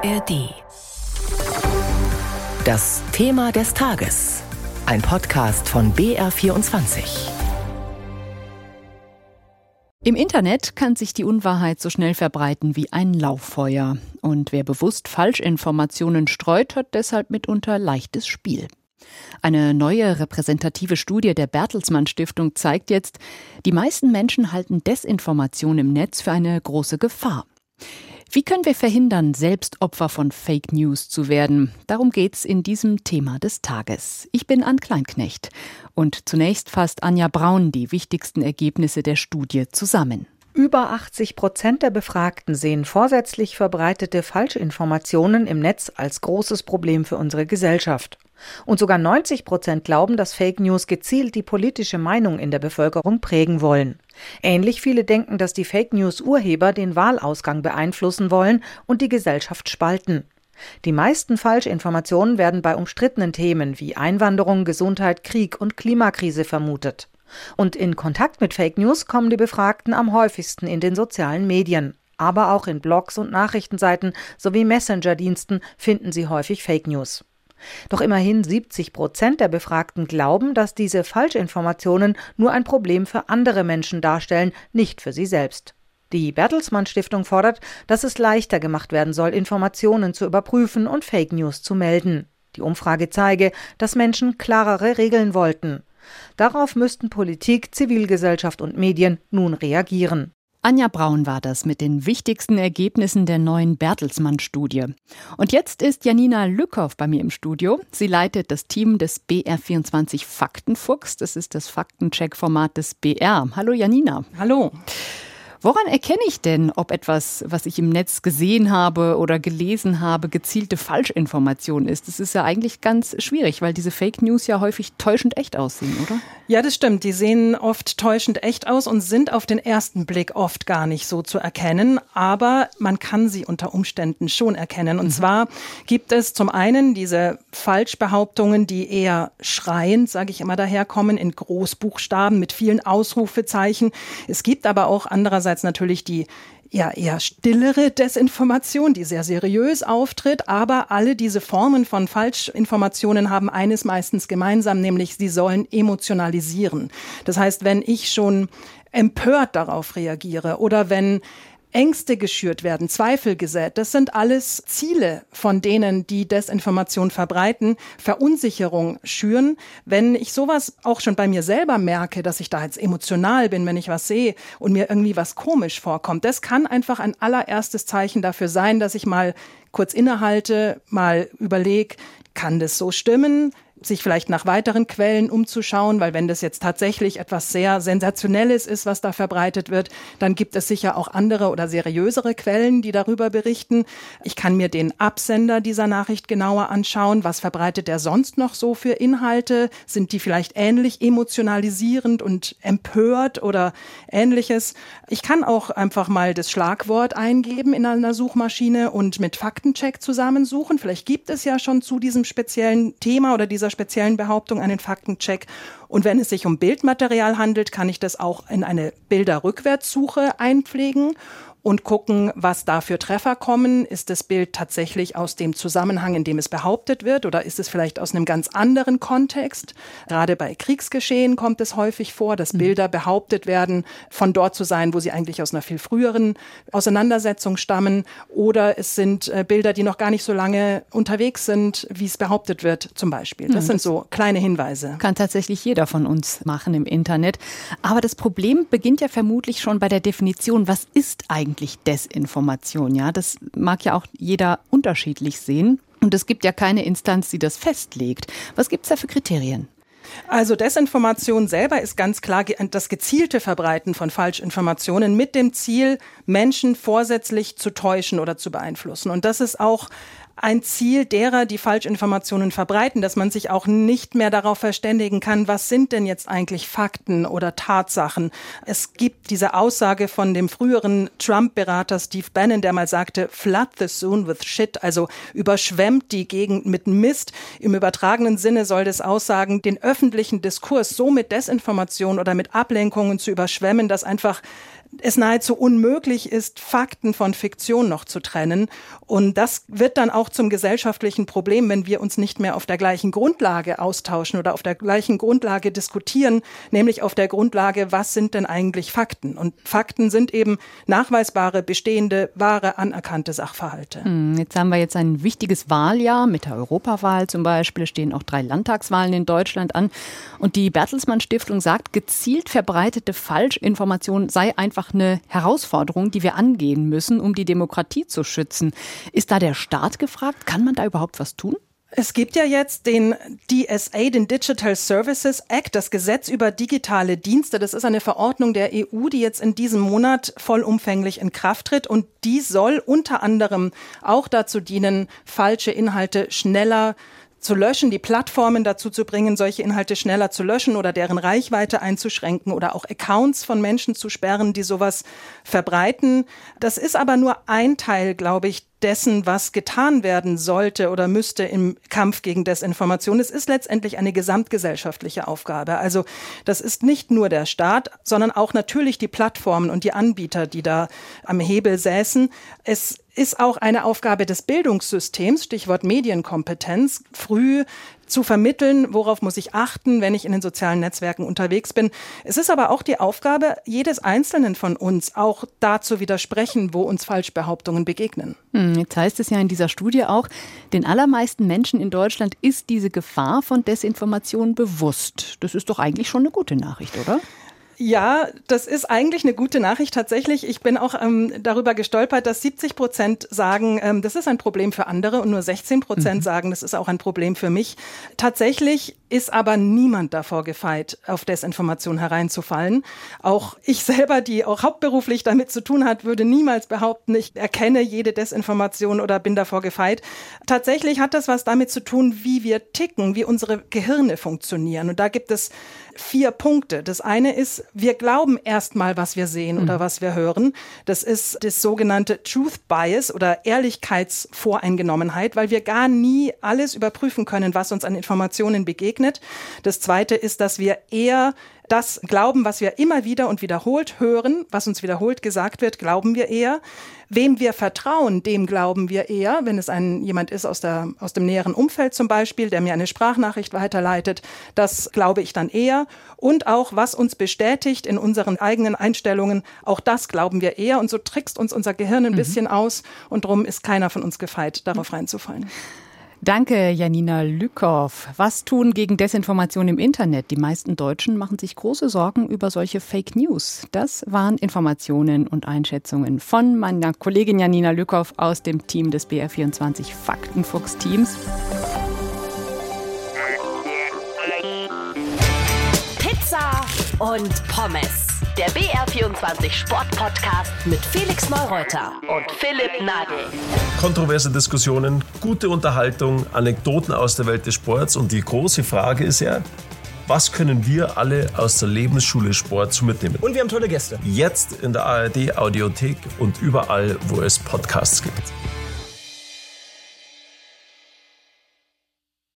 ARD. Das Thema des Tages. Ein Podcast von BR24. Im Internet kann sich die Unwahrheit so schnell verbreiten wie ein Lauffeuer. Und wer bewusst Falschinformationen streut, hat deshalb mitunter leichtes Spiel. Eine neue repräsentative Studie der Bertelsmann Stiftung zeigt jetzt, die meisten Menschen halten Desinformation im Netz für eine große Gefahr. Wie können wir verhindern, selbst Opfer von Fake News zu werden? Darum geht's in diesem Thema des Tages. Ich bin Ann Kleinknecht und zunächst fasst Anja Braun die wichtigsten Ergebnisse der Studie zusammen. Über 80 Prozent der Befragten sehen vorsätzlich verbreitete Falschinformationen im Netz als großes Problem für unsere Gesellschaft. Und sogar 90 Prozent glauben, dass Fake News gezielt die politische Meinung in der Bevölkerung prägen wollen. Ähnlich viele denken, dass die Fake News Urheber den Wahlausgang beeinflussen wollen und die Gesellschaft spalten. Die meisten Falschinformationen werden bei umstrittenen Themen wie Einwanderung, Gesundheit, Krieg und Klimakrise vermutet. Und in Kontakt mit Fake News kommen die Befragten am häufigsten in den sozialen Medien. Aber auch in Blogs und Nachrichtenseiten sowie Messenger-Diensten finden sie häufig Fake News. Doch immerhin 70 Prozent der Befragten glauben, dass diese Falschinformationen nur ein Problem für andere Menschen darstellen, nicht für sie selbst. Die Bertelsmann Stiftung fordert, dass es leichter gemacht werden soll, Informationen zu überprüfen und Fake News zu melden. Die Umfrage zeige, dass Menschen klarere Regeln wollten. Darauf müssten Politik, Zivilgesellschaft und Medien nun reagieren. Anja Braun war das mit den wichtigsten Ergebnissen der neuen Bertelsmann-Studie. Und jetzt ist Janina Lückhoff bei mir im Studio. Sie leitet das Team des BR24 Faktenfuchs. Das ist das Faktencheck-Format des BR. Hallo Janina. Hallo. Woran erkenne ich denn, ob etwas, was ich im Netz gesehen habe oder gelesen habe, gezielte Falschinformation ist? Das ist ja eigentlich ganz schwierig, weil diese Fake News ja häufig täuschend echt aussehen, oder? Ja, das stimmt. Die sehen oft täuschend echt aus und sind auf den ersten Blick oft gar nicht so zu erkennen. Aber man kann sie unter Umständen schon erkennen. Und mhm. zwar gibt es zum einen diese Falschbehauptungen, die eher schreiend, sage ich immer, daherkommen, in Großbuchstaben mit vielen Ausrufezeichen. Es gibt aber auch andererseits einerseits natürlich die ja eher stillere Desinformation, die sehr seriös auftritt, aber alle diese Formen von Falschinformationen haben eines meistens gemeinsam, nämlich sie sollen emotionalisieren. Das heißt, wenn ich schon empört darauf reagiere oder wenn Ängste geschürt werden, Zweifel gesät. Das sind alles Ziele von denen, die Desinformation verbreiten, Verunsicherung schüren. Wenn ich sowas auch schon bei mir selber merke, dass ich da jetzt emotional bin, wenn ich was sehe und mir irgendwie was komisch vorkommt, das kann einfach ein allererstes Zeichen dafür sein, dass ich mal kurz innehalte, mal überlege, kann das so stimmen? Sich vielleicht nach weiteren Quellen umzuschauen, weil wenn das jetzt tatsächlich etwas sehr Sensationelles ist, was da verbreitet wird, dann gibt es sicher auch andere oder seriösere Quellen, die darüber berichten. Ich kann mir den Absender dieser Nachricht genauer anschauen. Was verbreitet er sonst noch so für Inhalte? Sind die vielleicht ähnlich emotionalisierend und empört oder ähnliches? Ich kann auch einfach mal das Schlagwort eingeben in einer Suchmaschine und mit Faktencheck zusammensuchen. Vielleicht gibt es ja schon zu diesem speziellen Thema oder dieser dieser speziellen Behauptung einen Faktencheck. Und wenn es sich um Bildmaterial handelt, kann ich das auch in eine Bilderrückwärtssuche einpflegen und gucken, was da für Treffer kommen. Ist das Bild tatsächlich aus dem Zusammenhang, in dem es behauptet wird, oder ist es vielleicht aus einem ganz anderen Kontext? Gerade bei Kriegsgeschehen kommt es häufig vor, dass mhm. Bilder behauptet werden, von dort zu sein, wo sie eigentlich aus einer viel früheren Auseinandersetzung stammen. Oder es sind äh, Bilder, die noch gar nicht so lange unterwegs sind, wie es behauptet wird, zum Beispiel. Das mhm. sind so kleine Hinweise. Kann tatsächlich jeder von uns machen im Internet. Aber das Problem beginnt ja vermutlich schon bei der Definition, was ist eigentlich eigentlich Desinformation? Ja, das mag ja auch jeder unterschiedlich sehen. Und es gibt ja keine Instanz, die das festlegt. Was gibt es da für Kriterien? Also Desinformation selber ist ganz klar das gezielte Verbreiten von Falschinformationen mit dem Ziel, Menschen vorsätzlich zu täuschen oder zu beeinflussen. Und das ist auch ein Ziel derer, die Falschinformationen verbreiten, dass man sich auch nicht mehr darauf verständigen kann, was sind denn jetzt eigentlich Fakten oder Tatsachen. Es gibt diese Aussage von dem früheren Trump-Berater Steve Bannon, der mal sagte, flood the zone with shit, also überschwemmt die Gegend mit Mist. Im übertragenen Sinne soll das aussagen, den öffentlichen Diskurs so mit Desinformation oder mit Ablenkungen zu überschwemmen, dass einfach es nahezu unmöglich ist, Fakten von Fiktion noch zu trennen. Und das wird dann auch zum gesellschaftlichen Problem, wenn wir uns nicht mehr auf der gleichen Grundlage austauschen oder auf der gleichen Grundlage diskutieren, nämlich auf der Grundlage, was sind denn eigentlich Fakten? Und Fakten sind eben nachweisbare, bestehende, wahre, anerkannte Sachverhalte. Hm, jetzt haben wir jetzt ein wichtiges Wahljahr mit der Europawahl zum Beispiel, stehen auch drei Landtagswahlen in Deutschland an. Und die Bertelsmann Stiftung sagt, gezielt verbreitete Falschinformation sei einfach einfach eine Herausforderung, die wir angehen müssen, um die Demokratie zu schützen. Ist da der Staat gefragt? Kann man da überhaupt was tun? Es gibt ja jetzt den DSA, den Digital Services Act, das Gesetz über digitale Dienste. Das ist eine Verordnung der EU, die jetzt in diesem Monat vollumfänglich in Kraft tritt. Und die soll unter anderem auch dazu dienen, falsche Inhalte schneller zu löschen, die Plattformen dazu zu bringen, solche Inhalte schneller zu löschen oder deren Reichweite einzuschränken oder auch Accounts von Menschen zu sperren, die sowas verbreiten. Das ist aber nur ein Teil, glaube ich, dessen, was getan werden sollte oder müsste im Kampf gegen Desinformation. Es ist letztendlich eine gesamtgesellschaftliche Aufgabe. Also das ist nicht nur der Staat, sondern auch natürlich die Plattformen und die Anbieter, die da am Hebel säßen. Es ist auch eine Aufgabe des Bildungssystems, Stichwort Medienkompetenz, früh zu vermitteln, worauf muss ich achten, wenn ich in den sozialen Netzwerken unterwegs bin. Es ist aber auch die Aufgabe jedes Einzelnen von uns, auch da zu widersprechen, wo uns Falschbehauptungen begegnen. Hm, jetzt heißt es ja in dieser Studie auch, den allermeisten Menschen in Deutschland ist diese Gefahr von Desinformation bewusst. Das ist doch eigentlich schon eine gute Nachricht, oder? Ja, das ist eigentlich eine gute Nachricht tatsächlich. Ich bin auch ähm, darüber gestolpert, dass 70 Prozent sagen, ähm, das ist ein Problem für andere und nur 16 Prozent mhm. sagen, das ist auch ein Problem für mich. Tatsächlich ist aber niemand davor gefeit, auf Desinformation hereinzufallen. Auch ich selber, die auch hauptberuflich damit zu tun hat, würde niemals behaupten, ich erkenne jede Desinformation oder bin davor gefeit. Tatsächlich hat das was damit zu tun, wie wir ticken, wie unsere Gehirne funktionieren. Und da gibt es vier Punkte. Das eine ist, wir glauben erstmal, was wir sehen mhm. oder was wir hören. Das ist das sogenannte Truth Bias oder Ehrlichkeitsvoreingenommenheit, weil wir gar nie alles überprüfen können, was uns an Informationen begegnet. Das zweite ist, dass wir eher das Glauben, was wir immer wieder und wiederholt hören, was uns wiederholt gesagt wird, glauben wir eher. Wem wir vertrauen, dem glauben wir eher, wenn es ein, jemand ist aus, der, aus dem näheren Umfeld zum Beispiel, der mir eine Sprachnachricht weiterleitet, das glaube ich dann eher. Und auch, was uns bestätigt in unseren eigenen Einstellungen, auch das glauben wir eher. Und so trickst uns unser Gehirn ein mhm. bisschen aus und darum ist keiner von uns gefeit, darauf reinzufallen. Danke, Janina Lükow. Was tun gegen Desinformation im Internet? Die meisten Deutschen machen sich große Sorgen über solche Fake News. Das waren Informationen und Einschätzungen von meiner Kollegin Janina Lükow aus dem Team des BR24 Faktenfuchs-Teams. Und Pommes der BR24 Sportpodcast mit Felix Neureuter und Philipp Nagel. Kontroverse Diskussionen, gute Unterhaltung, Anekdoten aus der Welt des Sports und die große Frage ist ja, was können wir alle aus der Lebensschule Sport so mitnehmen? Und wir haben tolle Gäste. Jetzt in der ARD Audiothek und überall, wo es Podcasts gibt.